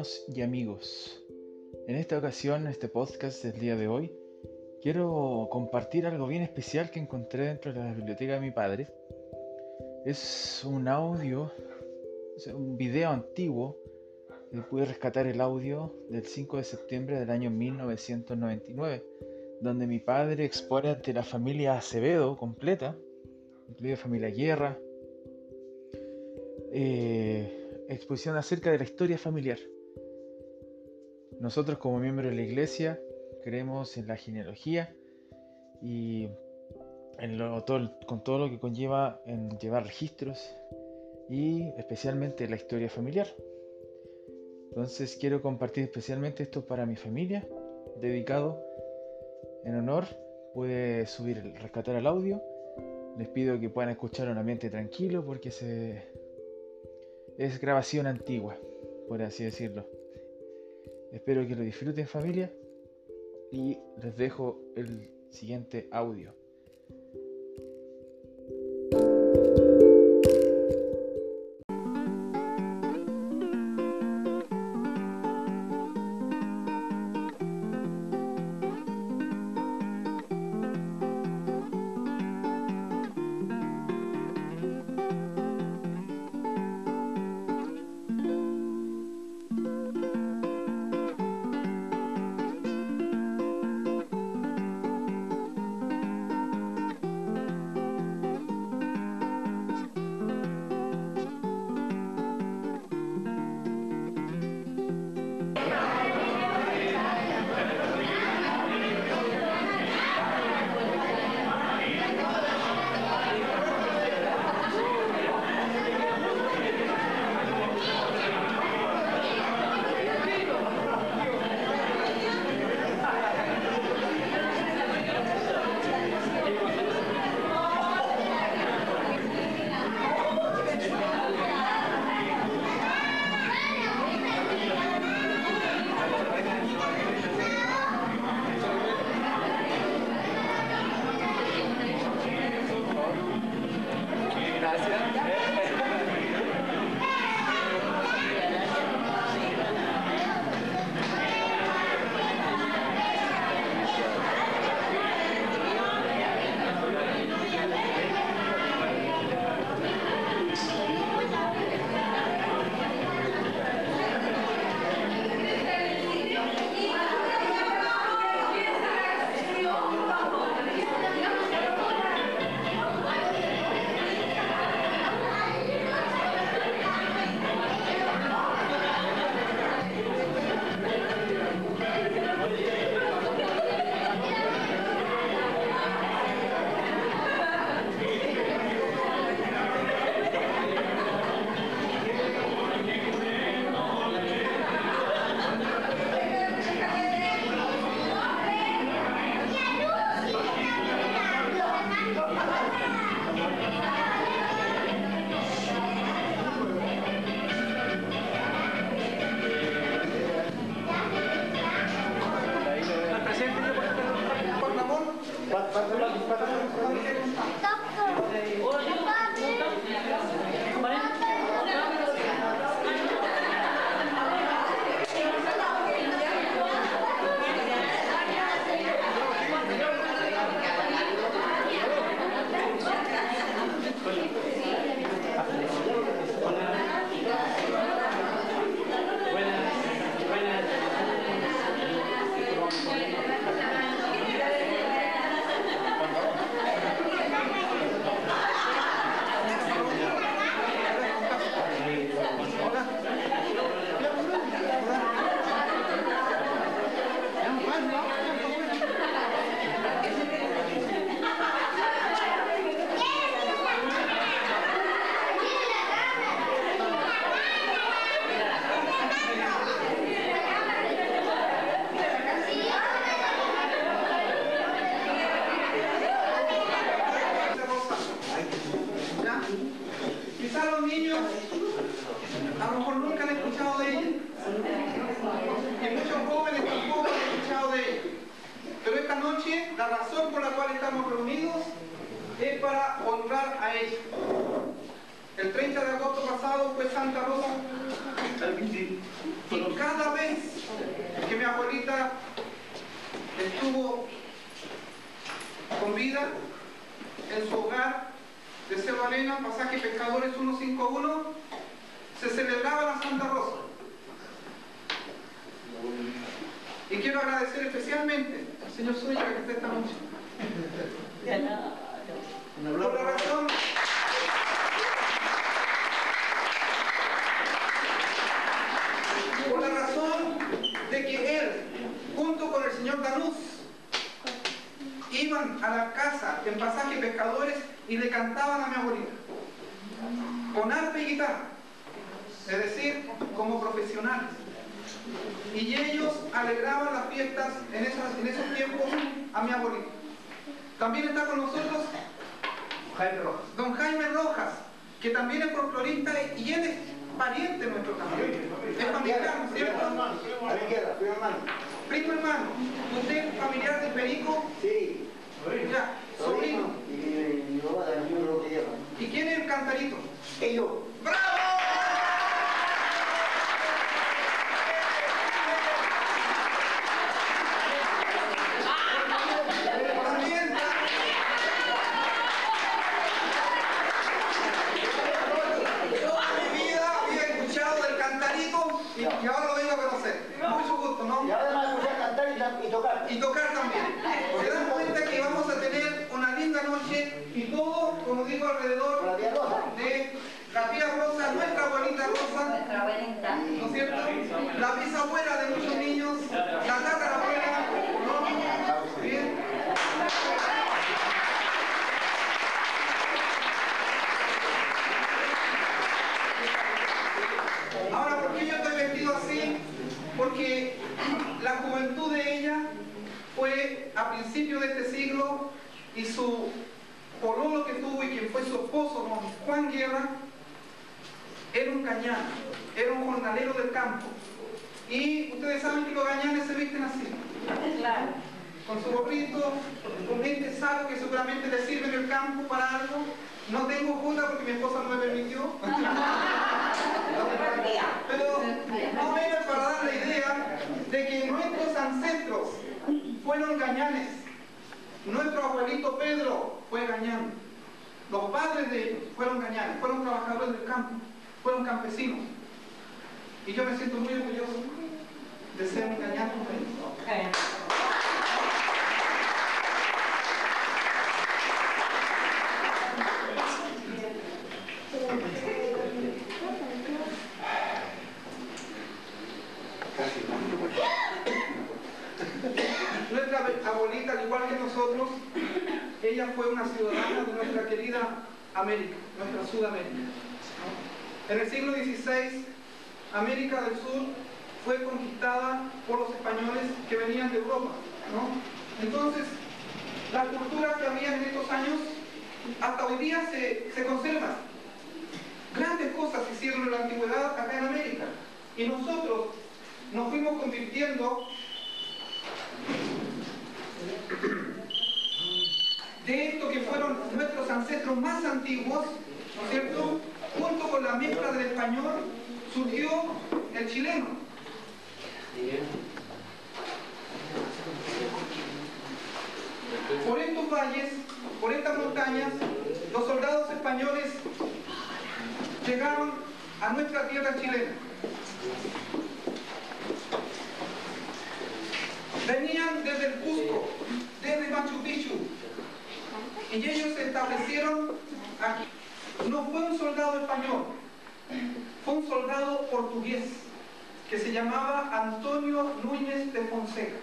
Hermanos y amigos, en esta ocasión, en este podcast del día de hoy, quiero compartir algo bien especial que encontré dentro de la biblioteca de mi padre. Es un audio, un video antiguo, pude rescatar el audio del 5 de septiembre del año 1999 donde mi padre expone ante la familia Acevedo completa, incluida familia Guerra, eh, exposición acerca de la historia familiar. Nosotros como miembros de la iglesia creemos en la genealogía y con todo lo que conlleva en llevar registros y especialmente la historia familiar. Entonces quiero compartir especialmente esto para mi familia, dedicado en honor pude subir, rescatar el audio. Les pido que puedan escuchar un ambiente tranquilo porque es grabación antigua, por así decirlo. Espero que lo disfruten familia y les dejo el siguiente audio. siglo la antigüedad acá en América. Y nosotros nos fuimos convirtiendo de esto que fueron nuestros ancestros más antiguos, ¿no es cierto? Junto con la mezcla del español surgió el chileno. Por estos valles, por estas montañas, los soldados españoles llegaron a nuestra tierra chilena. Venían desde el Cusco, desde Machu Picchu, y ellos se establecieron aquí. No fue un soldado español, fue un soldado portugués que se llamaba Antonio Núñez de Fonseca.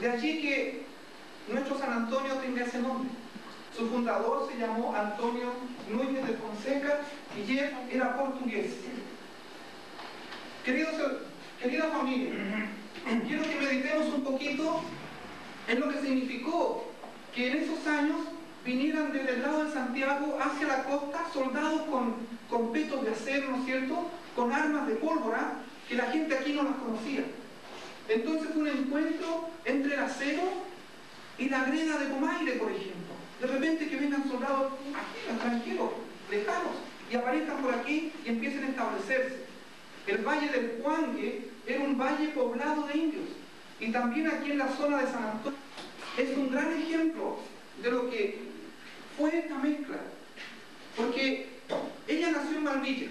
De allí que nuestro San Antonio tenga ese nombre. Su fundador se llamó Antonio Núñez de Fonseca, Guillermo era portugués. Queridos, querida familia, quiero que meditemos un poquito en lo que significó que en esos años vinieran desde el lado de Santiago hacia la costa soldados con, con petos de acero, ¿no es cierto?, con armas de pólvora que la gente aquí no las conocía. Entonces fue un encuentro entre el acero y la greda de Comaire, por ejemplo. De repente que vengan soldados ajenos, extranjeros, lejanos, y aparezcan por aquí y empiecen a establecerse. El valle del Huangue era un valle poblado de indios. Y también aquí en la zona de San Antonio es un gran ejemplo de lo que fue esta mezcla. Porque ella nació en Malvilla.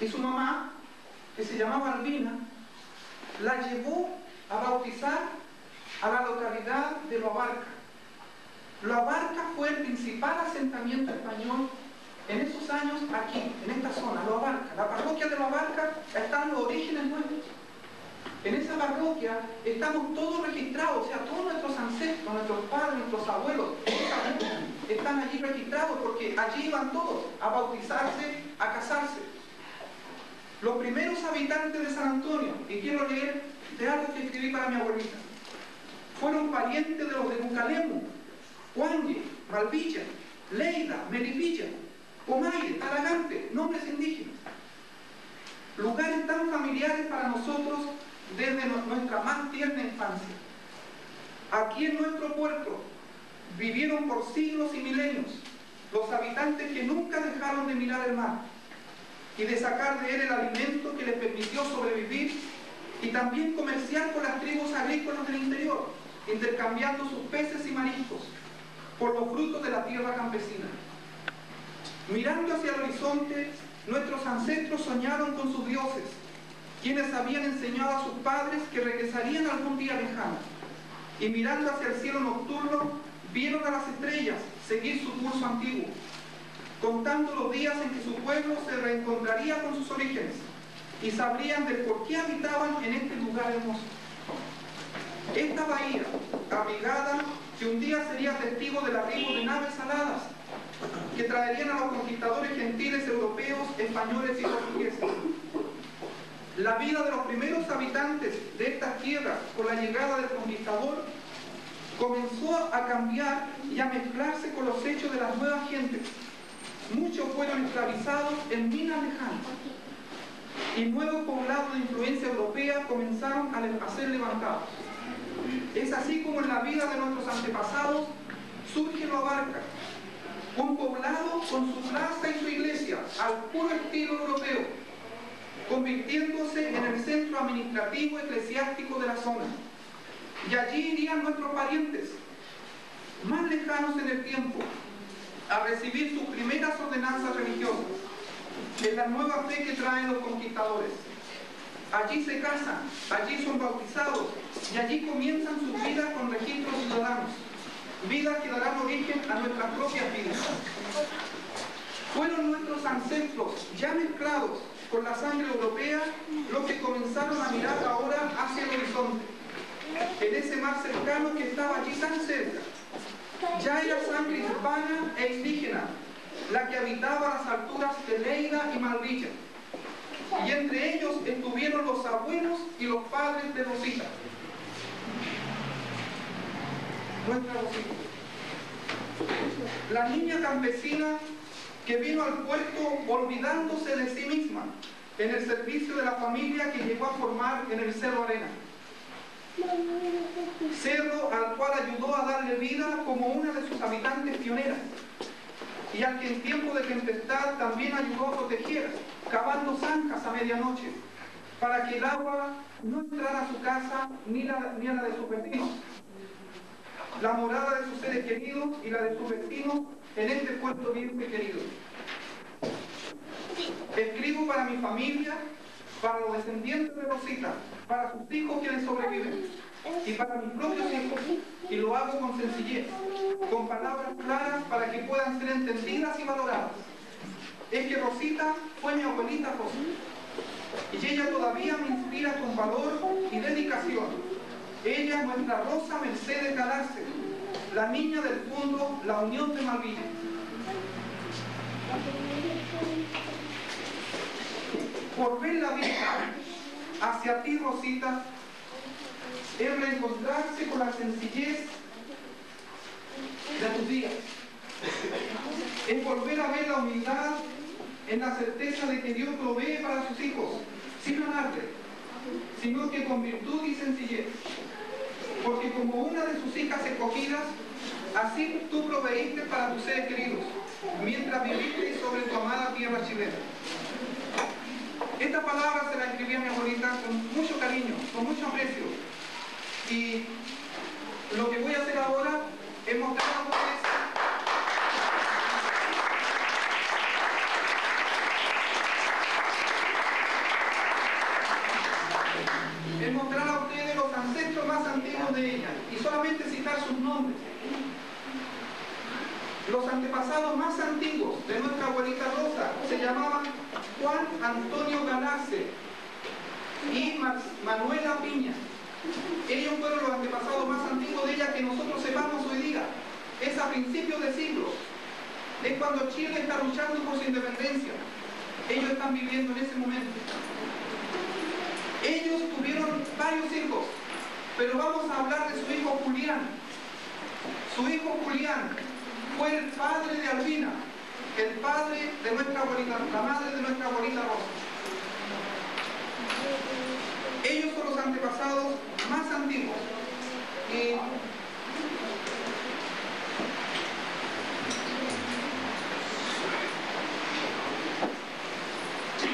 Y su mamá, que se llamaba Albina, la llevó a bautizar a la localidad de Loabarca. Abarca. Lo Abarca fue el principal asentamiento español en esos años aquí, en esta zona, Lo Abarca. La parroquia de Lo Abarca está en los orígenes nuestros. En esa parroquia estamos todos registrados, o sea, todos nuestros ancestros, nuestros padres, nuestros abuelos, están allí registrados porque allí iban todos a bautizarse, a casarse. Los primeros habitantes de San Antonio, y quiero leer de algo que escribí para mi abuelita, fueron parientes de los de Bucalemu, Juanje, Malvilla, Leida, Melipilla, Pomaire, Talagante, nombres indígenas. Lugares tan familiares para nosotros desde nuestra más tierna infancia. Aquí en nuestro puerto vivieron por siglos y milenios los habitantes que nunca dejaron de mirar el mar y de sacar de él el alimento que les permitió sobrevivir y también comerciar con las tribus agrícolas del interior, intercambiando sus peces y mariscos por los frutos de la tierra campesina. Mirando hacia el horizonte, nuestros ancestros soñaron con sus dioses, quienes habían enseñado a sus padres que regresarían algún día lejano. Y mirando hacia el cielo nocturno, vieron a las estrellas seguir su curso antiguo, contando los días en que su pueblo se reencontraría con sus orígenes y sabrían de por qué habitaban en este lugar hermoso. Esta bahía, abrigada, que un día sería testigo del arribo de naves aladas, que traerían a los conquistadores gentiles europeos, españoles y portugueses. La vida de los primeros habitantes de estas tierras con la llegada del conquistador comenzó a cambiar y a mezclarse con los hechos de las nuevas gentes. Muchos fueron esclavizados en minas lejanas y nuevos poblados de influencia europea comenzaron a ser levantados. Es así como en la vida de nuestros antepasados surge lo abarca, un poblado con su plaza y su iglesia, al puro estilo europeo, convirtiéndose en el centro administrativo eclesiástico de la zona. Y allí irían nuestros parientes, más lejanos en el tiempo, a recibir sus primeras ordenanzas religiosas, de la nueva fe que traen los conquistadores. Allí se casan, allí son bautizados y allí comienzan sus vidas con registros ciudadanos, vidas que darán origen a nuestras propias vidas. Fueron nuestros ancestros ya mezclados con la sangre europea los que comenzaron a mirar ahora hacia el horizonte, en ese mar cercano que estaba allí tan cerca. Ya era sangre hispana e indígena, la que habitaba las alturas de Leida y Malvilla. Y entre ellos estuvieron los abuelos y los padres de Rosita. Nuestra Rosita. La niña campesina que vino al puerto olvidándose de sí misma en el servicio de la familia que llegó a formar en el Cerro Arena. Cerro al cual ayudó a darle vida como una de sus habitantes pioneras y al que en tiempo de tempestad también ayudó a proteger, cavando zanjas a medianoche, para que el agua no entrara a su casa ni, a la de sus vecinos. La morada de sus seres queridos y la de sus vecinos en este puerto bien querido. Escribo para mi familia, para los descendientes de Rosita, para sus hijos quienes sobreviven y para mis propios hijos, y lo hago con sencillez, con palabras claras para que puedan ser entendidas y valoradas. Es que Rosita fue mi abuelita Rosa, y ella todavía me inspira con valor y dedicación. Ella es nuestra Rosa Mercedes Galarce, la niña del fondo, la unión de Malvilla. Por ver la vista hacia ti, Rosita, es reencontrarse con la sencillez de tus días. Es volver a ver la humildad en la certeza de que Dios provee para sus hijos, sin amarle, sino que con virtud y sencillez. Porque como una de sus hijas escogidas, así tú proveíste para tus seres queridos, mientras viviste sobre tu amada tierra chilena. Esta palabra se la escribí a mi abuelita con mucho cariño, con mucho aprecio, y lo que luchando por su independencia. Ellos están viviendo en ese momento. Ellos tuvieron varios hijos, pero vamos a hablar de su hijo Julián. Su hijo Julián fue el padre de Albina, el padre de nuestra abuelita, la madre de nuestra abuelita Rosa. Ellos son los antepasados más antiguos. Y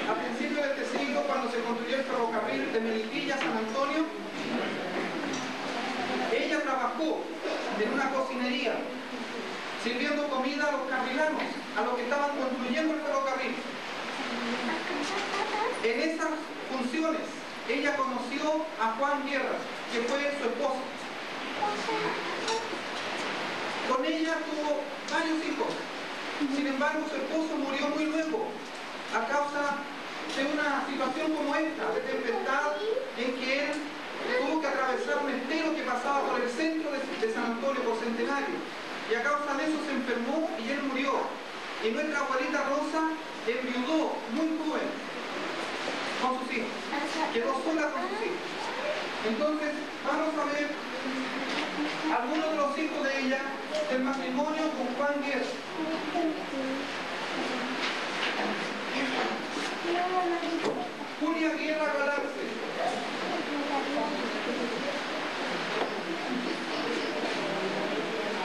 a principios de este siglo, cuando se construyó el ferrocarril de Melipilla San Antonio, ella trabajó en una cocinería sirviendo comida a los carrilanos, a los que estaban construyendo el ferrocarril. En esas funciones, ella conoció a Juan Guerra, que fue su esposo. Con ella tuvo varios hijos. Sin embargo, su esposo murió muy luego a causa de una situación como esta, de tempestad, en que él tuvo que atravesar un estero que pasaba por el centro de, de San Antonio, por Centenario y a causa de eso se enfermó y él murió. Y nuestra abuelita Rosa enviudó muy joven con sus hijos. Quedó sola con sus hijos. Entonces, vamos a ver algunos de los hijos de ella del matrimonio con Juan Guerra. Julia Guerra Galarce.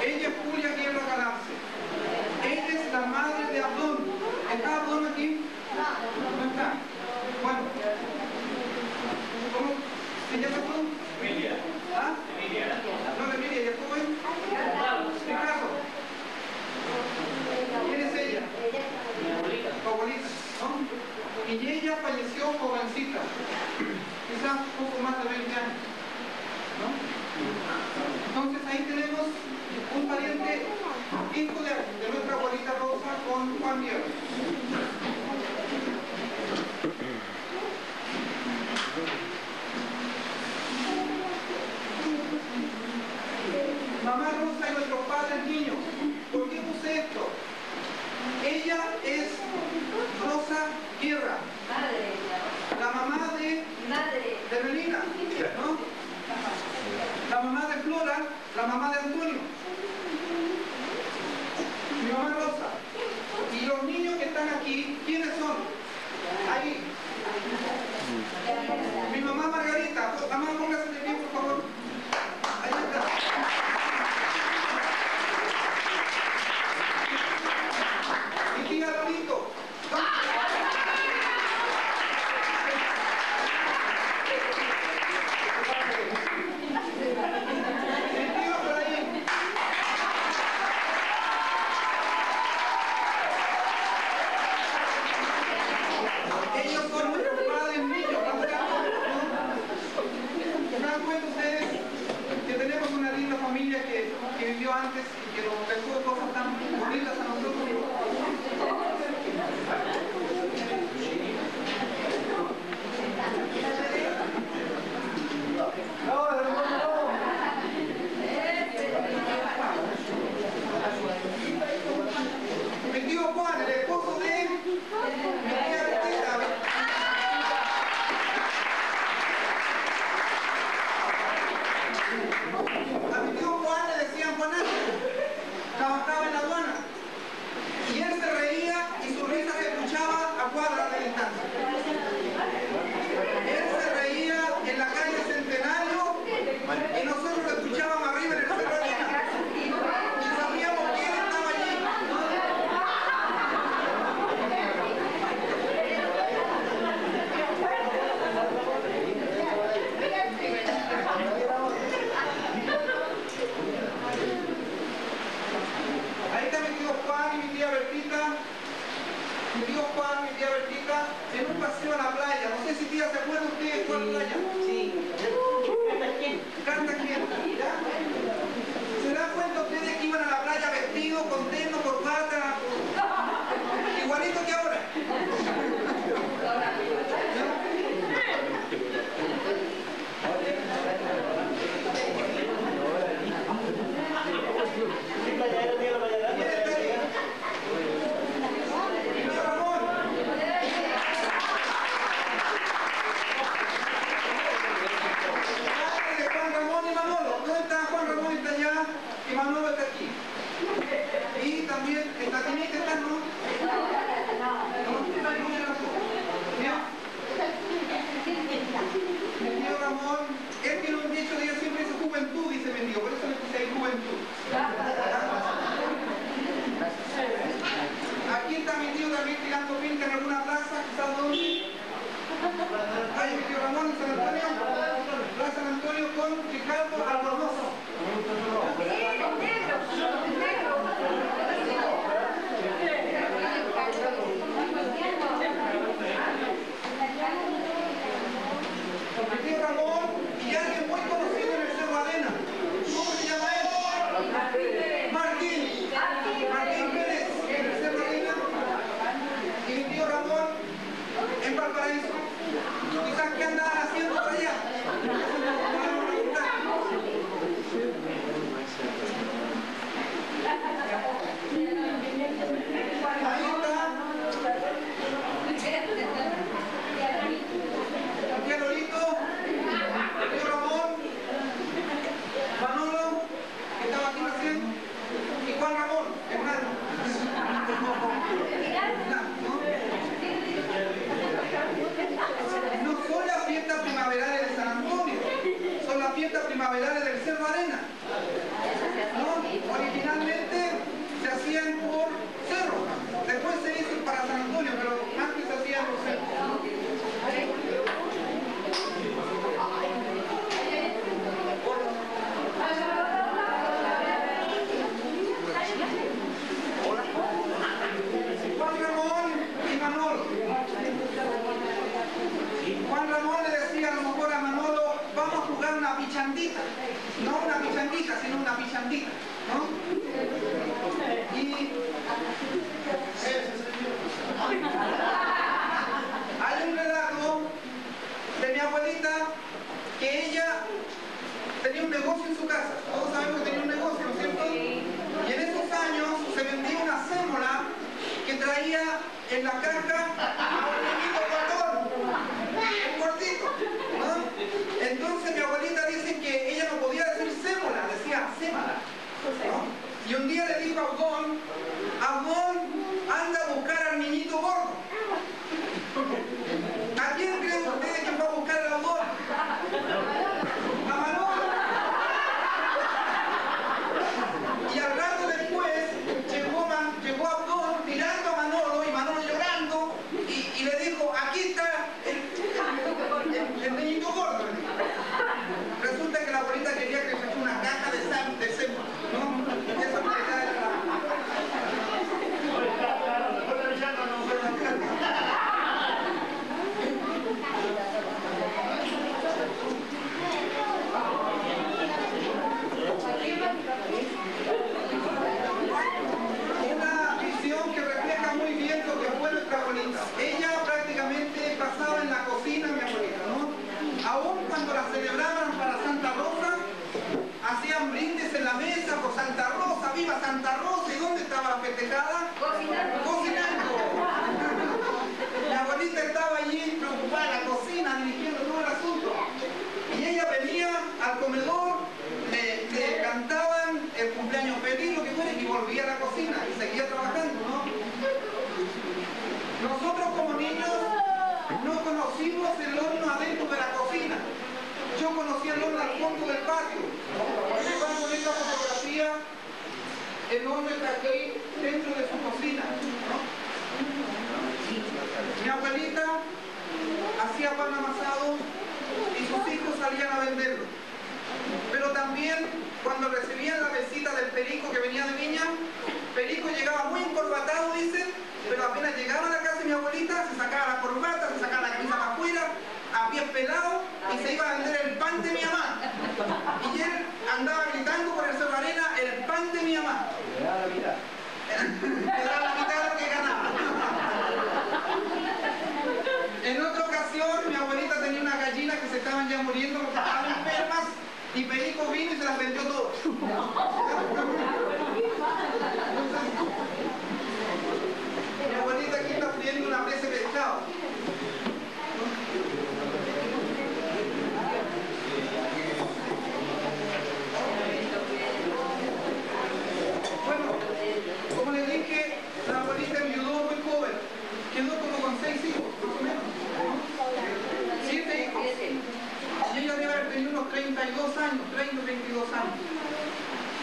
Ella es Julia Guerra Galarce. Ella es la madre de Abdón. ¿Está Abdón aquí? No está. Bueno. ¿Cómo se llama? Emilia. ¿Ah? Emilia. No, Emilia, ¿y el joven? Ricardo. ¿Quién es ella? Mi abuelita. Tu abuelita, ¿no? Y ella falleció jovencita, quizás poco más de 20 años. ¿no? Entonces ahí tenemos un pariente, hijo de, de nuestra abuelita Rosa con Juan Diego. Mamá Rosa y nuestros padres niños. ¿Por qué puse esto? Ella es Rosa Guerra, Madre, la mamá de, madre, de Melina, ¿no? La mamá de Flora, la mamá de Antonio. Mi mamá Rosa. Y los niños que están aquí, ¿quiénes son? Ahí. Mi mamá Margarita. Mamá, póngase de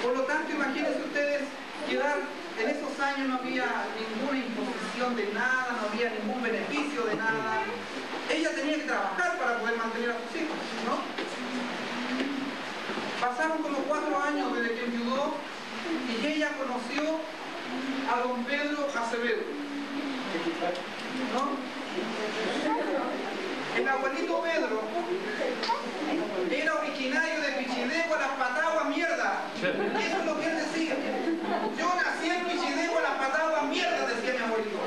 Por lo tanto, imagínense ustedes quedar en esos años no había ninguna imposición de nada, no había ningún beneficio de nada. Ella tenía que trabajar para poder mantener a sus hijos, ¿no? Pasaron como cuatro años desde que enviudó y ella conoció a don Pedro Acevedo. ¿No? El abuelito Pedro era originario de Pichidegua, las pataguas. Eso es lo que él decía. Yo nací en Pichidegua, las pataguas mierda, decía mi abuelito.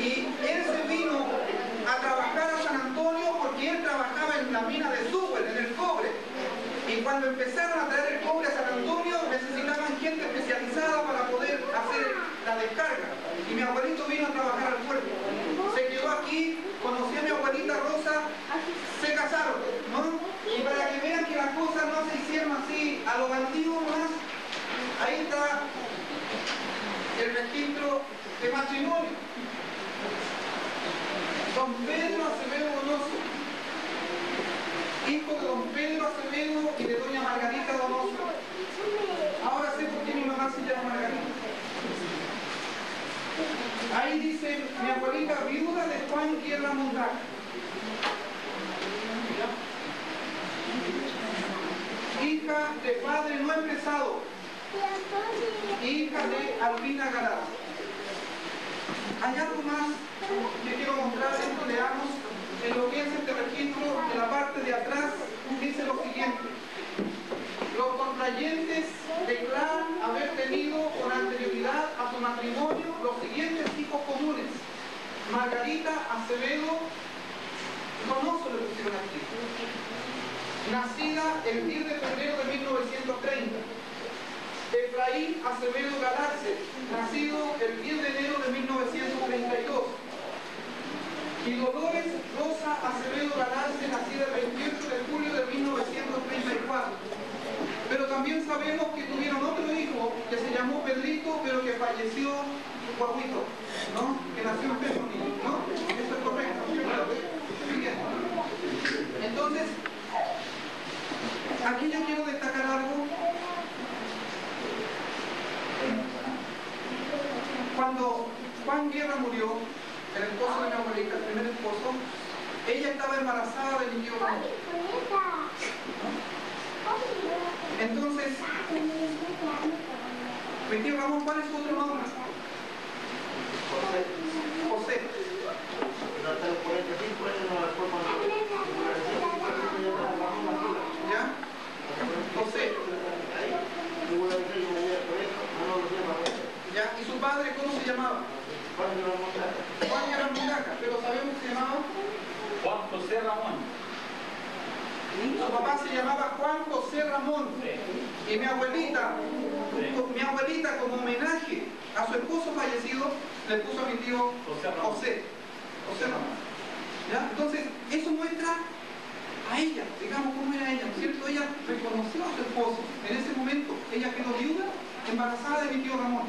Y él se vino a trabajar a San Antonio porque él trabajaba en la mina de Súper, en el cobre. Y cuando empezaron a traer el cobre a San Antonio, necesitaban gente especializada para poder hacer la descarga. Y mi abuelito vino a trabajar al puerto. Se quedó aquí, conocí a mi abuelita Rosa, se casaron, ¿no? Y para que vean que las cosas no se hicieron así a lo antiguo más, ahí está el registro de matrimonio. Don Pedro Acevedo Donoso, hijo de don Pedro Acevedo y de doña Margarita Donoso. Ahora sé por qué mi mamá se llama Margarita. Ahí dice mi abuelita viuda de Juan Guerra Mondaca. Hija de padre no empresado. Hija de Albina Galán. Hay algo más que quiero mostrar, esto leamos en lo que es este registro de la parte de atrás, dice lo siguiente. Los contrayentes declaran haber tenido con anterioridad a su matrimonio los siguientes hijos comunes. Margarita Acevedo, Donoso le pusieron aquí, nacida el 10 de febrero de 1930. Efraín Acevedo Galarce, nacido el 10 de enero de 1932. Y Dolores Rosa Acevedo Galarce, nacida el 28 de julio de 1934. Pero también sabemos que tuvieron otro hijo que se llamó Pedrito, pero que falleció guaguito, ¿no? Que nació en Niño, ¿no? Eso es correcto. Entonces, aquí yo quiero destacar algo. Cuando Juan Guerra murió, el esposo de mi abuelita, el primer esposo, ella estaba embarazada de mi tío. Entonces, mi tío Ramón, ¿cuál es su otro nombre? José. ¿Ya? José. ¿Ya? ¿Y su padre cómo se llamaba? Juan Guerra Mundaca, pero sabemos que se llamaba Juan José Ramón. Su papá se llamaba Juan José Ramón y mi abuelita, mi abuelita como homenaje a su esposo fallecido, le puso a mi tío José Ramón. José, José Ramón. ¿Ya? Entonces, eso muestra a ella, digamos cómo era ella, ¿no es cierto? Ella reconoció a su esposo. En ese momento, ella quedó viuda, embarazada de mi tío Ramón.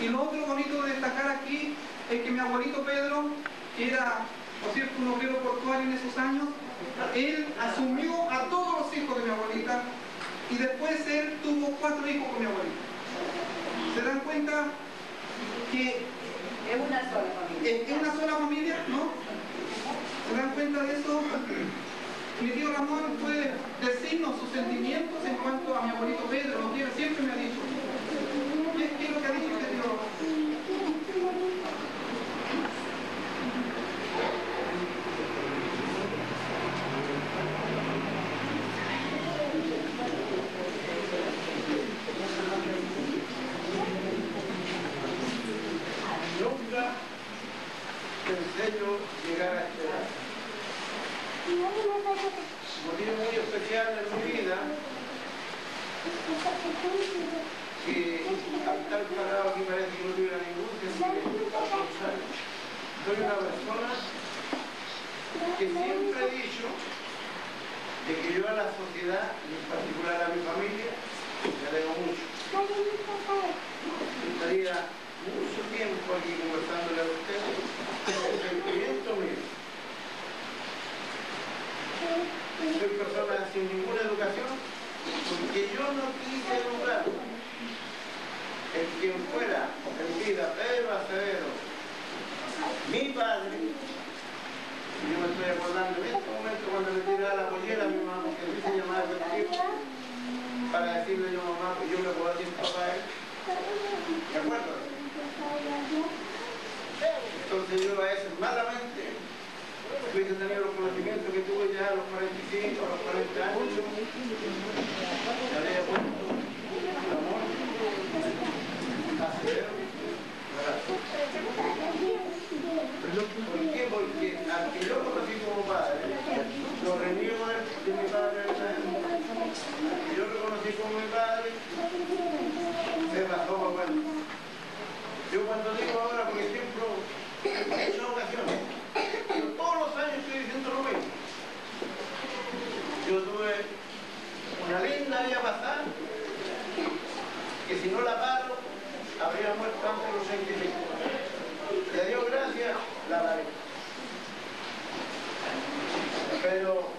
Y lo otro bonito de destacar aquí es que mi abuelito Pedro, que era, por cierto, un obrero portuario en esos años, él asumió a todos los hijos de mi abuelita y después él tuvo cuatro hijos con mi abuelita. ¿Se dan cuenta que Es una sola familia. es una sola familia, ¿no? ¿Se dan cuenta de eso? Mi tío Ramón puede decirnos sus sentimientos en cuanto a mi abuelito Pedro, lo que siempre me ha dicho. llegar a esta edad. Motivo muy especial en mi vida que al estar parado aquí parece que no tuviera ningún sentido. Soy una persona que siempre he dicho de que yo a la sociedad, y en particular a mi familia, le debo mucho. Me gustaría mucho tiempo aquí conversando sin ninguna educación, porque yo no quise educar. El quien fuera, el vida, Pedro Acevedo, mi padre, yo me estoy acordando en este momento cuando le tiraba la pollera a mi mamá, que a mí se llamaba contigo, para decirle a mi mamá que yo me puedo decir papá él. ¿De acuerdo? Entonces yo a veces malamente hubiese tenido los conocimientos que tuve ya a los 45, a los 40 años, ya le he puesto el amor a ¿Por qué? Porque al que yo conocí como padre, lo reniego de mi padre que yo lo conocí como mi padre, se pasó papá. Yo cuando digo ahora, por ejemplo, en muchas ocasiones, tuve una linda vida pasada, que si no la paro, habría muerto antes los 65. Le dio gracias, la lavé. Pero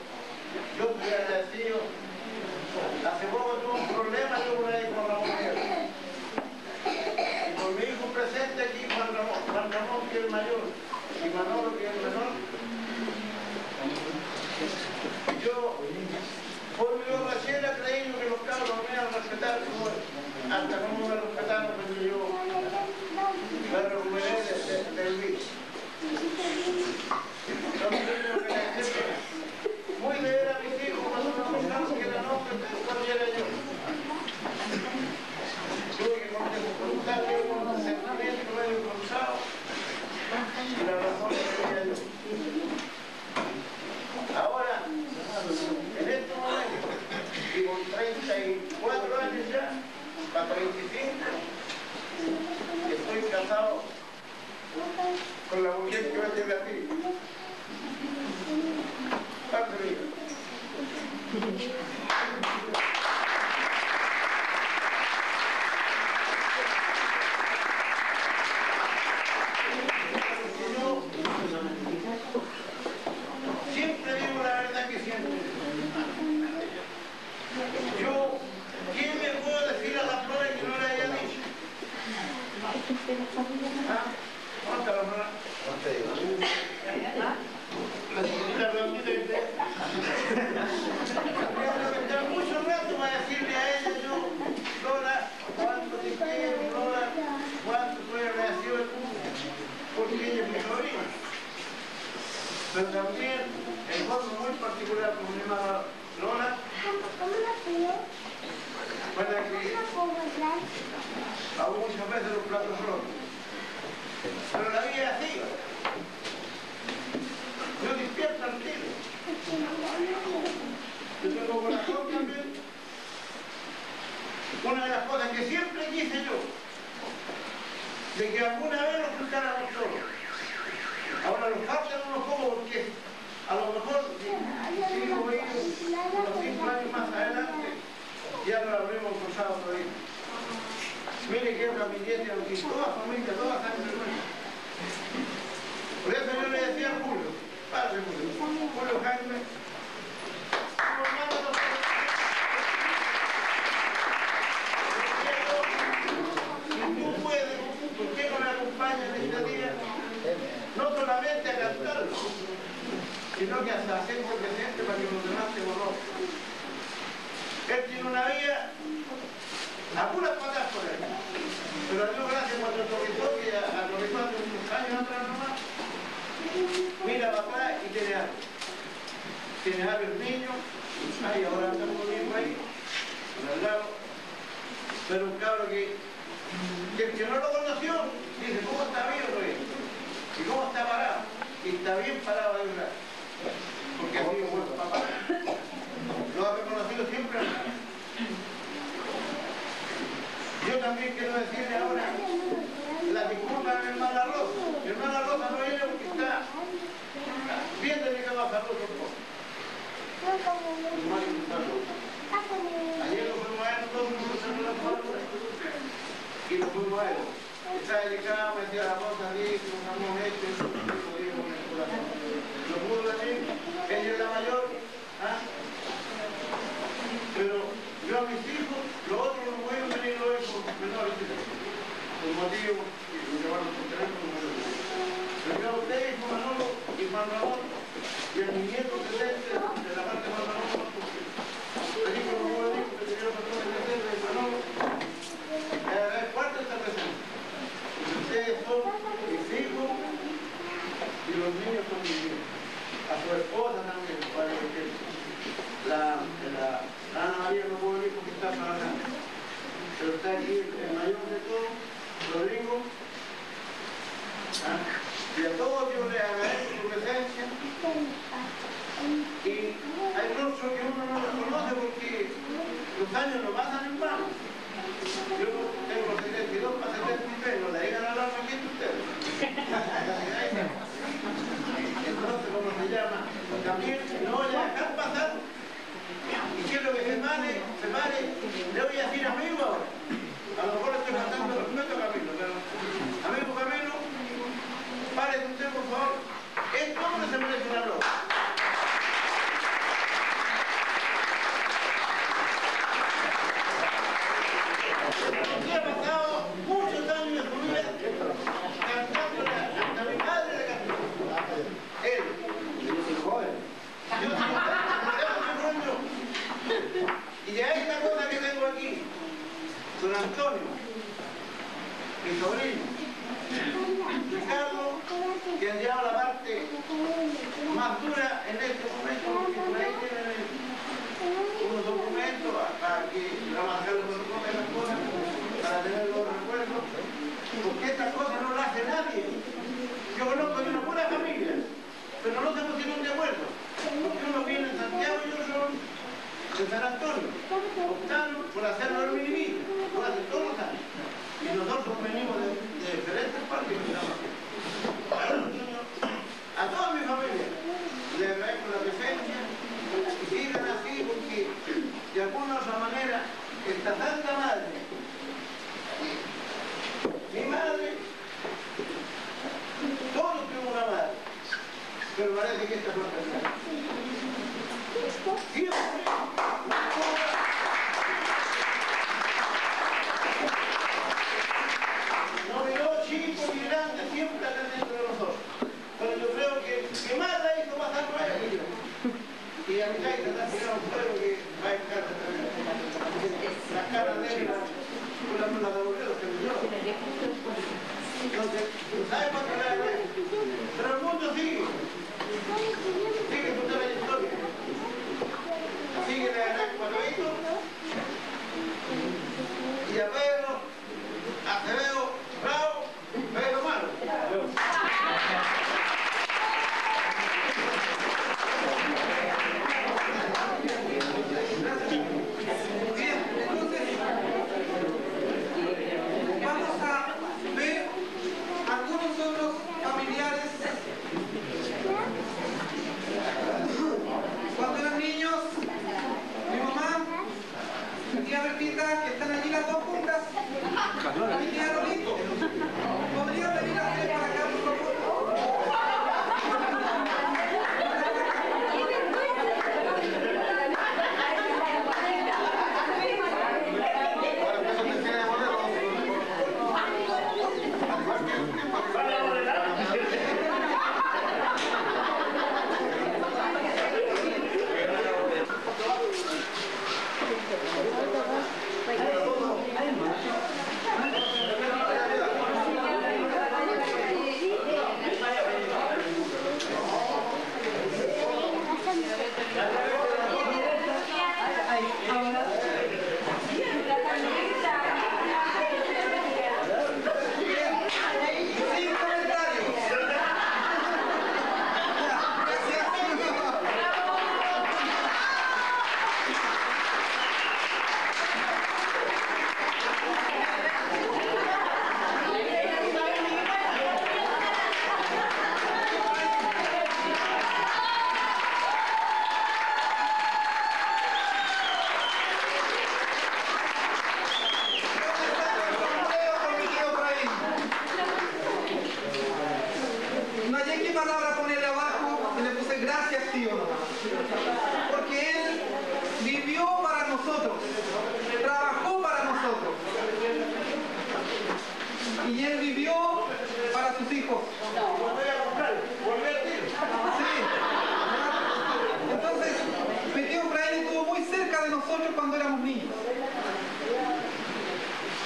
nosotros cuando éramos niños.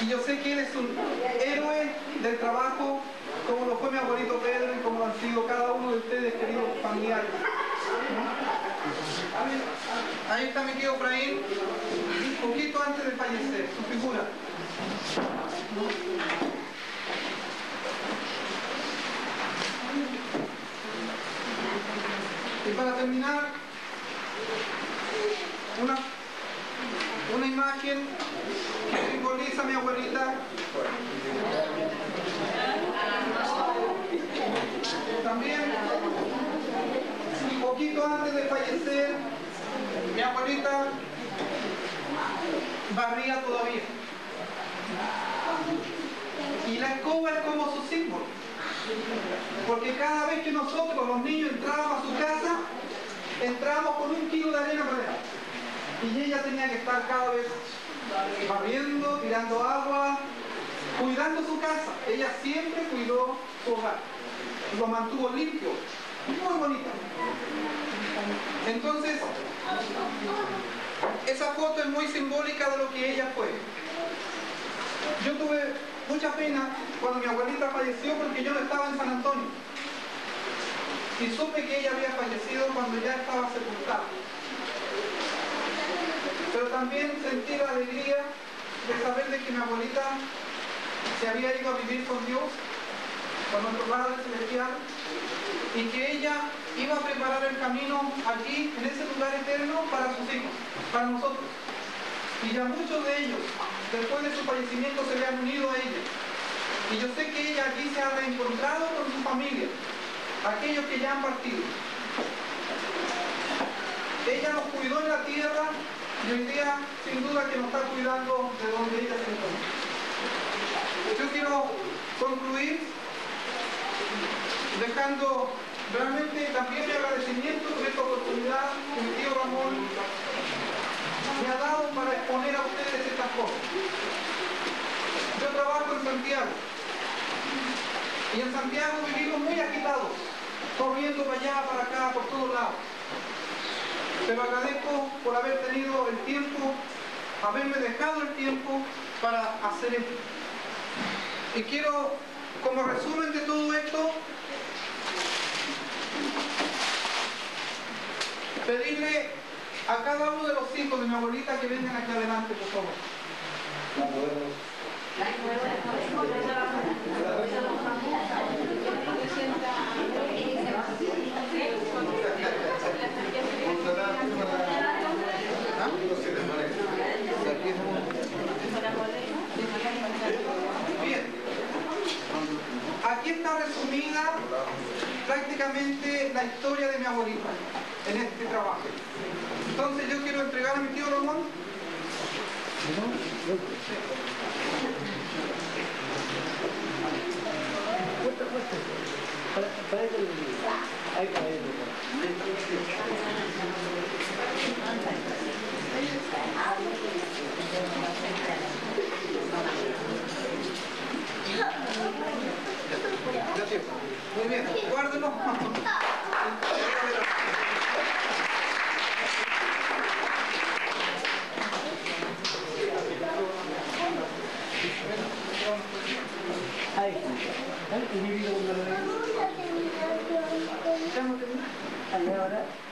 Y yo sé que él es un héroe del trabajo, como lo fue mi abuelito Pedro y como lo han sido cada uno de ustedes, queridos familiares. Ahí está mi tío Efraín, un poquito antes de fallecer, su figura. Y para terminar, una, una imagen que simboliza mi abuelita. También, un poquito antes de fallecer, mi abuelita barría todavía. Y la escoba es como su símbolo. Porque cada vez que nosotros, los niños, entrábamos a su casa, entrábamos con un kilo de arena para allá. Y ella tenía que estar cada vez barriendo, tirando agua, cuidando su casa. Ella siempre cuidó su hogar. Lo mantuvo limpio. Muy bonito. Entonces, esa foto es muy simbólica de lo que ella fue. Yo tuve mucha pena cuando mi abuelita falleció porque yo no estaba en San Antonio. Y supe que ella había fallecido cuando ya estaba sepultada. Pero también sentí la alegría de saber de que mi abuelita se había ido a vivir con Dios, con nuestro Padre Celestial, y que ella iba a preparar el camino aquí, en ese lugar eterno, para sus hijos, para nosotros. Y ya muchos de ellos, después de su fallecimiento, se le han unido a ella. Y yo sé que ella aquí se ha reencontrado con su familia, aquellos que ya han partido. Ella nos cuidó en la tierra y hoy día, sin duda, que nos está cuidando de donde ella se encuentra. Yo quiero concluir dejando realmente también mi agradecimiento por esta oportunidad que mi tío Ramón me ha dado para exponer a ustedes estas cosas. Yo trabajo en Santiago y en Santiago vivimos muy agitados, corriendo para allá, para acá, por todos lados. Pero agradezco por haber tenido el tiempo, haberme dejado el tiempo para hacer esto. Y quiero, como resumen de todo esto, pedirle a cada uno de los hijos de mi abuelita que vengan aquí adelante, por favor. Aquí está resumida prácticamente la historia de mi abuelita en este trabajo. Entonces yo quiero entregar a mi tío Ramón. Gracias. はい、指の裏。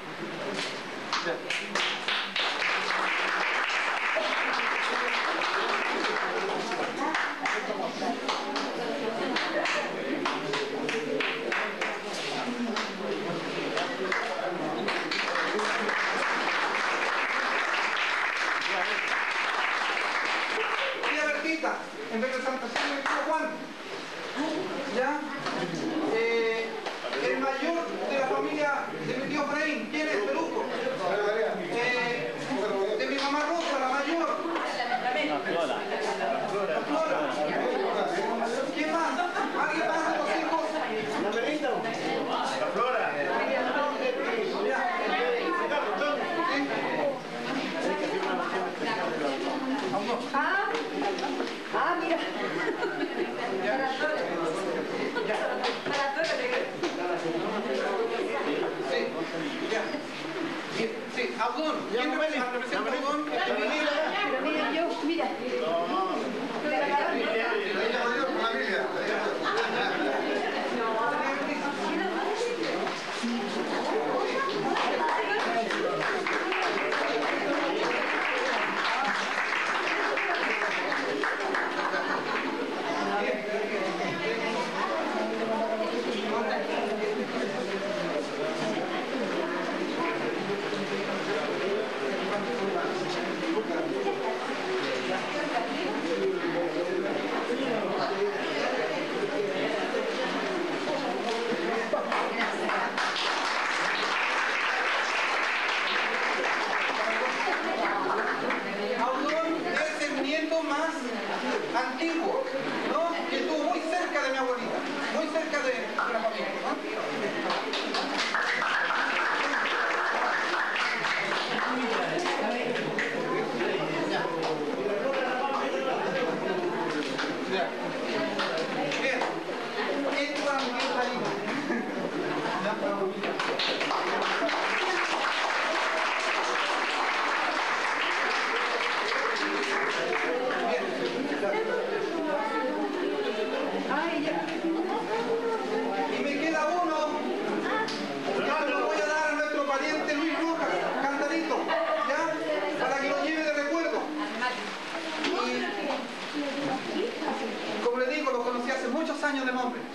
años de nombre.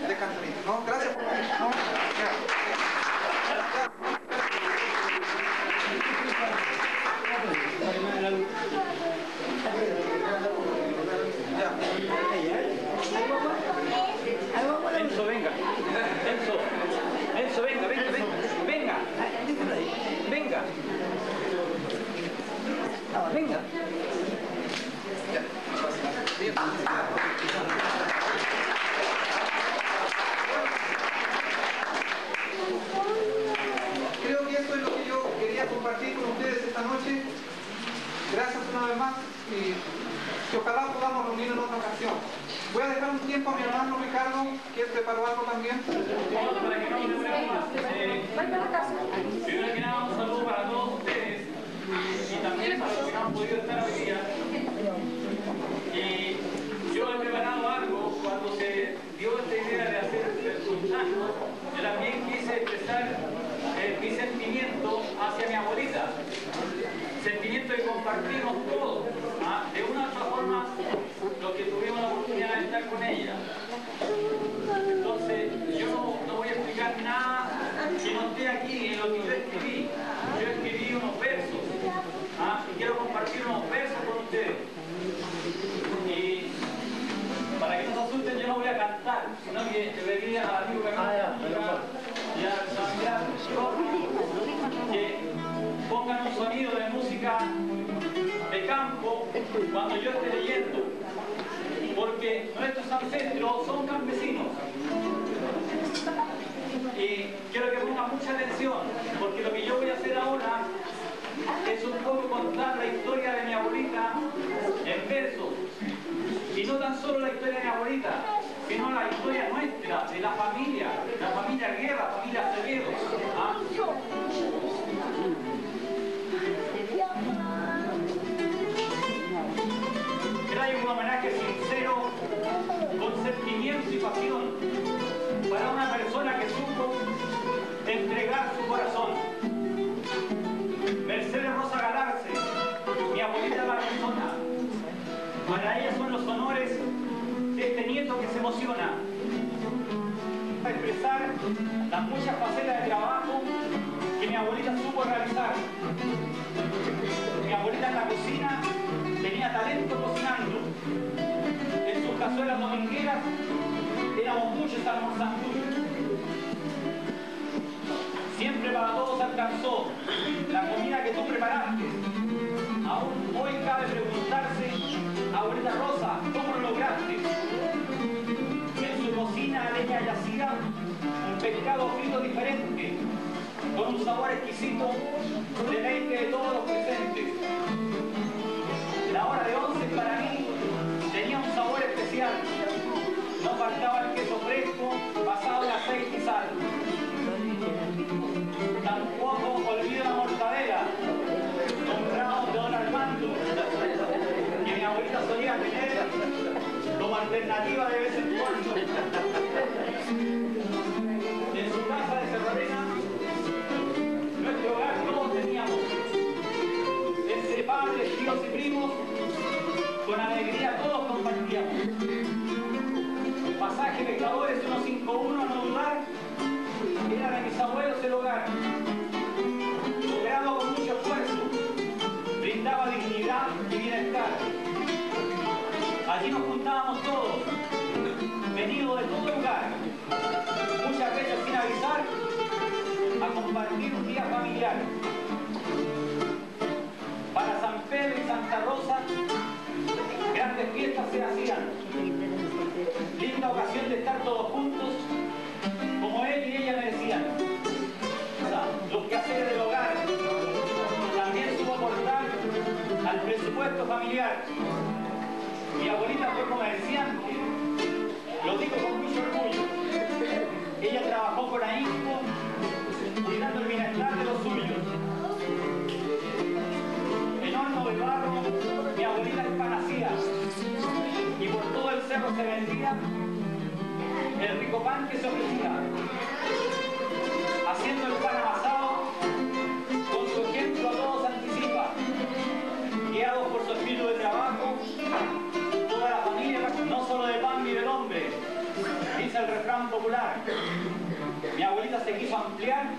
Un homenaje sincero, con sentimiento y pasión, para una persona que supo entregar su corazón. Mercedes Rosa Galarce, mi abuelita Barcelona. Para ella son los honores de este nieto que se emociona. Para expresar las muchas facetas de trabajo que mi abuelita supo realizar. Mi abuelita en la cocina tenía talento cocinando. Cazuelas domingueras éramos muchos almorzando. Siempre para todos alcanzó la comida que tú preparaste. Aún hoy cabe preguntarse, abuelita Rosa, ¿cómo lo lograste? En su cocina leña yacida, un pescado frito diferente, con un sabor exquisito, deleite de todos los presentes. Sal. Tampoco olvido la mortadela, comprado de don Armando, que mi abuelita solía tener como alternativa de vez en cuando. En su casa de Cerradena, nuestro hogar todos teníamos. Entre padres, tíos y primos, con alegría todos compartíamos. Pasaje Pescadores 151 a no dudar, era de mis abuelos el hogar. Logrado con mucho esfuerzo, brindaba dignidad y bienestar. Allí nos juntábamos todos, venidos de todo lugar, muchas veces sin avisar, a compartir un día familiar. Para San Pedro y Santa Rosa, grandes fiestas se hacían. Linda ocasión de estar todos juntos, como él y ella me los quehaceres del hogar también supo aportar al presupuesto familiar. Mi abuelita fue comerciante, lo digo con mucho orgullo. Ella trabajó con ahínco, cuidando el bienestar de los suyos. En horno de barro, mi abuelita empanacía y por todo el cerro se vendía el rico pan que se ofrecía. Haciendo el pan el refrán popular. Mi abuelita se quiso ampliar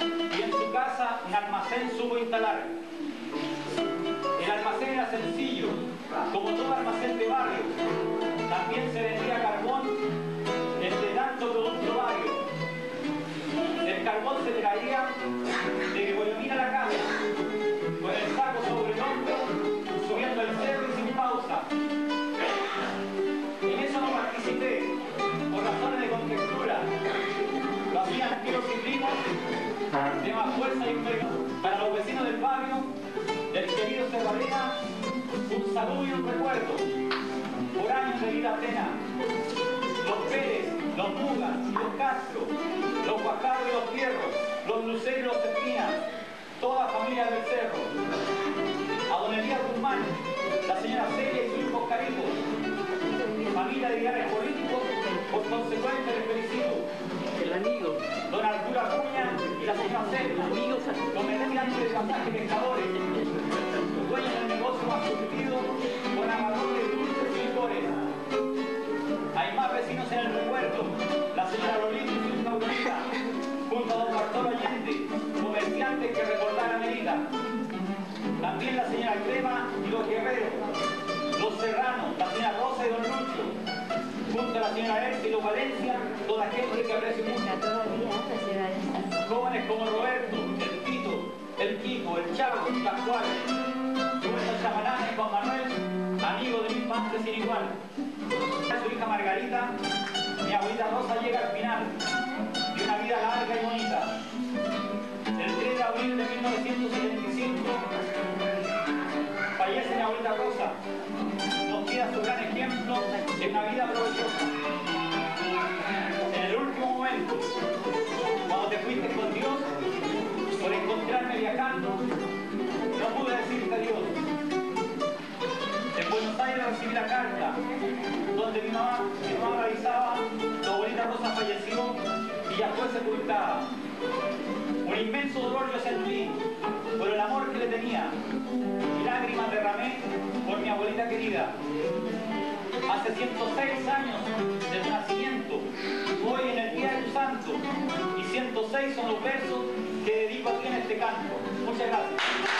y en su casa un almacén supo instalar. El almacén era sencillo, como todo almacén de barrio. También se vendía carbón entre tanto producto vario. El carbón se traía de más fuerza y envergadura. Para los vecinos del barrio, del querido Cerradena, un saludo y un recuerdo. por años de vida plena. Los Pérez, los Mugas los Castro, los Guajardo y los Fierros, los Luceros y los Espinas, toda familia del Cerro. A don Elías Guzmán, la señora Celia y su hijo Caribo, familia de ideales políticos, por consecuencia les felicito. El amigo. Don Arturo Acuña y la señora Celia, Amigos. comerciantes de pasaje pescadores, dueños del negocio más surtido con amadores, dulces y licores. Hay más vecinos en el recuerdo, la señora Lolita y su hija Aurorita, junto a don Bartolo Allende, comerciantes que recordaron Merida. También la señora Crema y los guerreros, los serranos, la señora Rosa y don Lucho, junto a la señora los Valencia, toda gente que aprecio mucho. Jóvenes como Roberto, el Tito, el Kiko, el Chavo, el Pascual, Roberto Chamalán y Juan Manuel, amigos de mi infancia sin igual. A su hija Margarita, mi abuelita Rosa llega al final de una vida larga y bonita. El 3 de abril de 1975 fallece mi abuelita Rosa. Nos queda su gran ejemplo de una vida provechosa. En el último momento, cuando te fuiste con Dios, por encontrarme viajando, no pude decirte adiós. En Buenos Aires recibí la carta donde mi mamá, mi mamá avisaba, tu abuelita Rosa falleció y ya fue sepultada. Un inmenso dolor yo sentí por el amor que le tenía lágrimas derramé por mi abuelita querida. Hace 106 años de su nacimiento, hoy en el Día de tu Santo, y 106 son los versos que dedico aquí en este canto. Muchas gracias.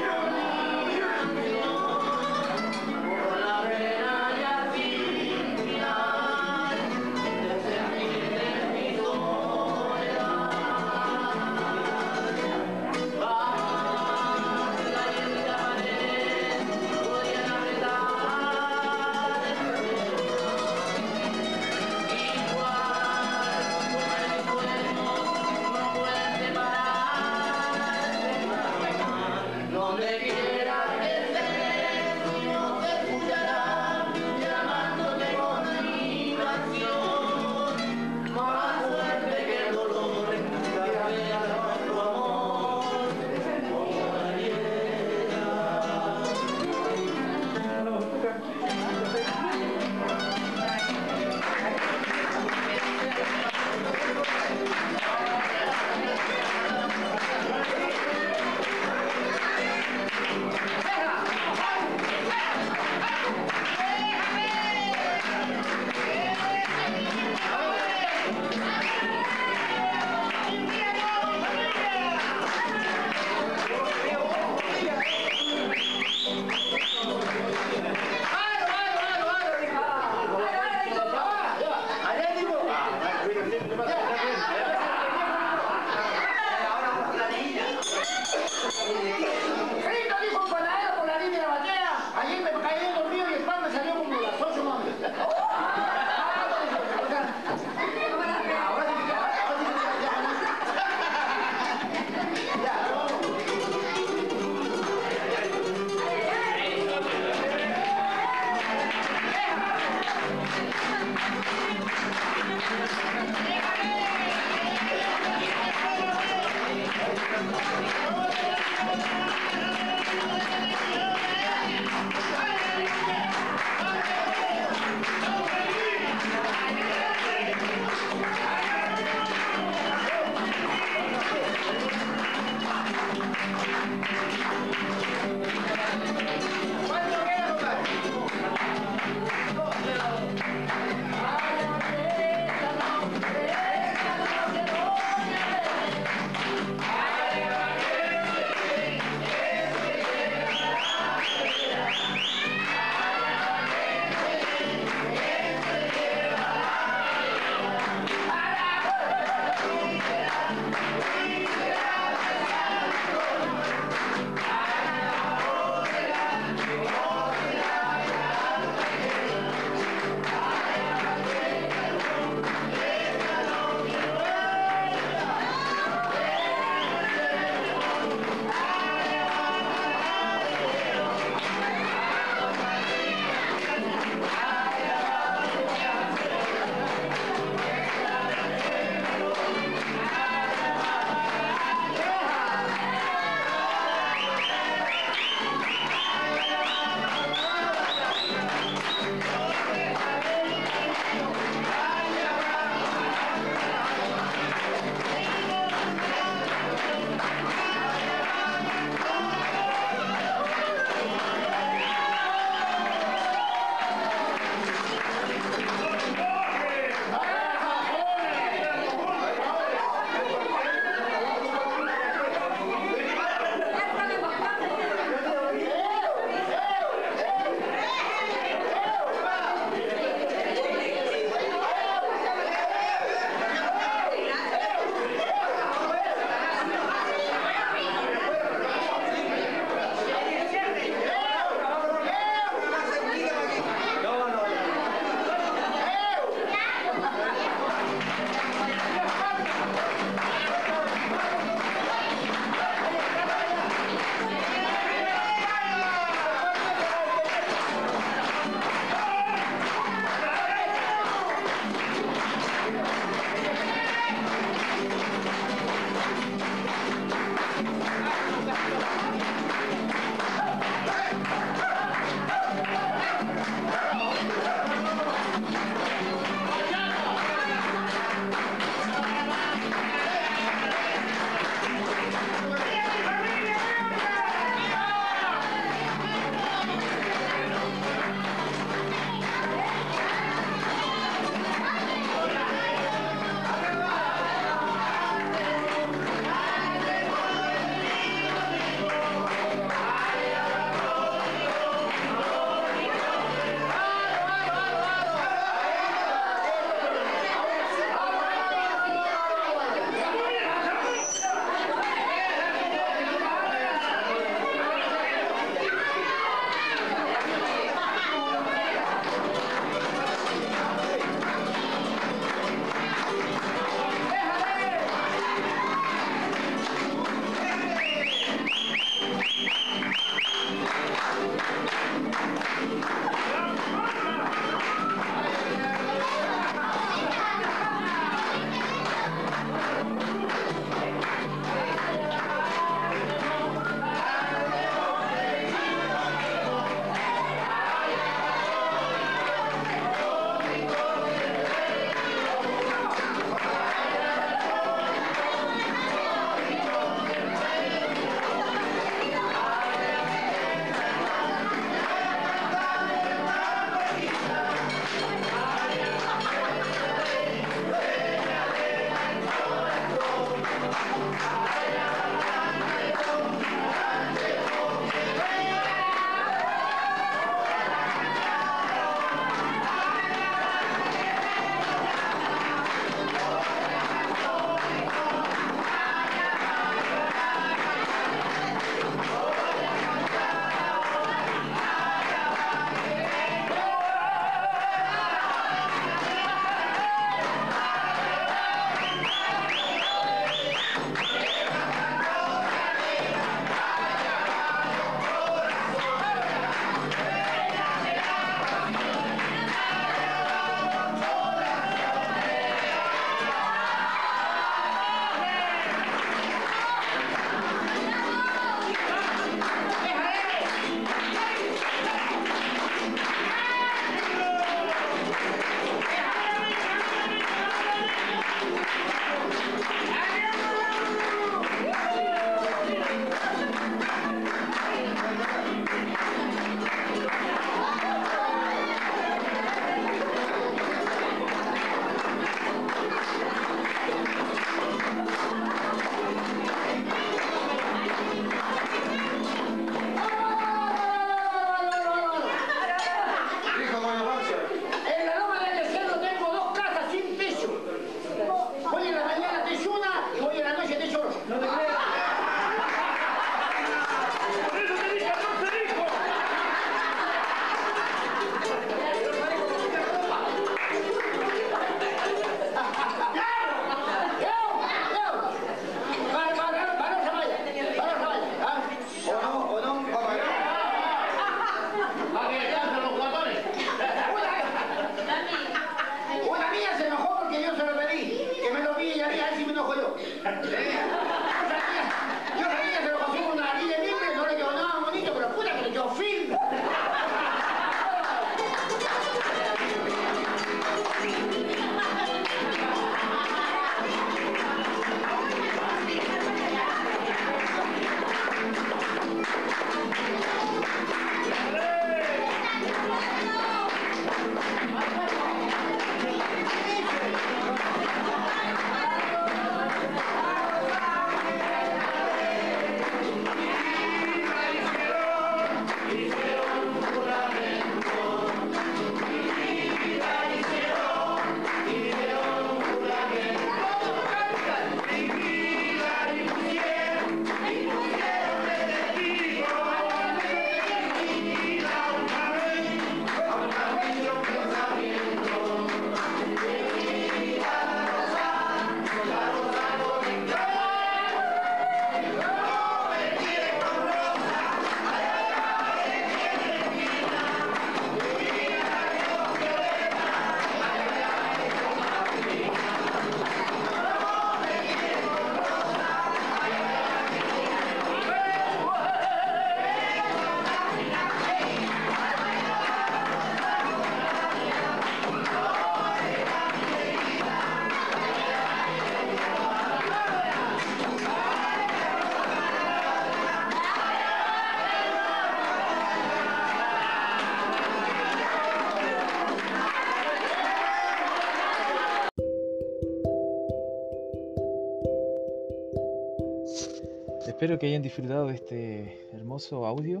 Espero que hayan disfrutado de este hermoso audio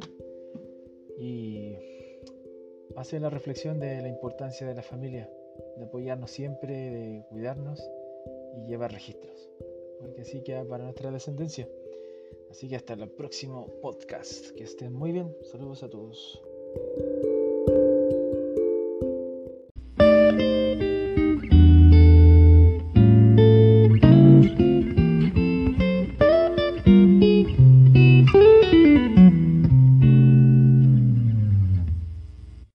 y hacen la reflexión de la importancia de la familia, de apoyarnos siempre, de cuidarnos y llevar registros, porque así queda para nuestra descendencia. Así que hasta el próximo podcast. Que estén muy bien. Saludos a todos.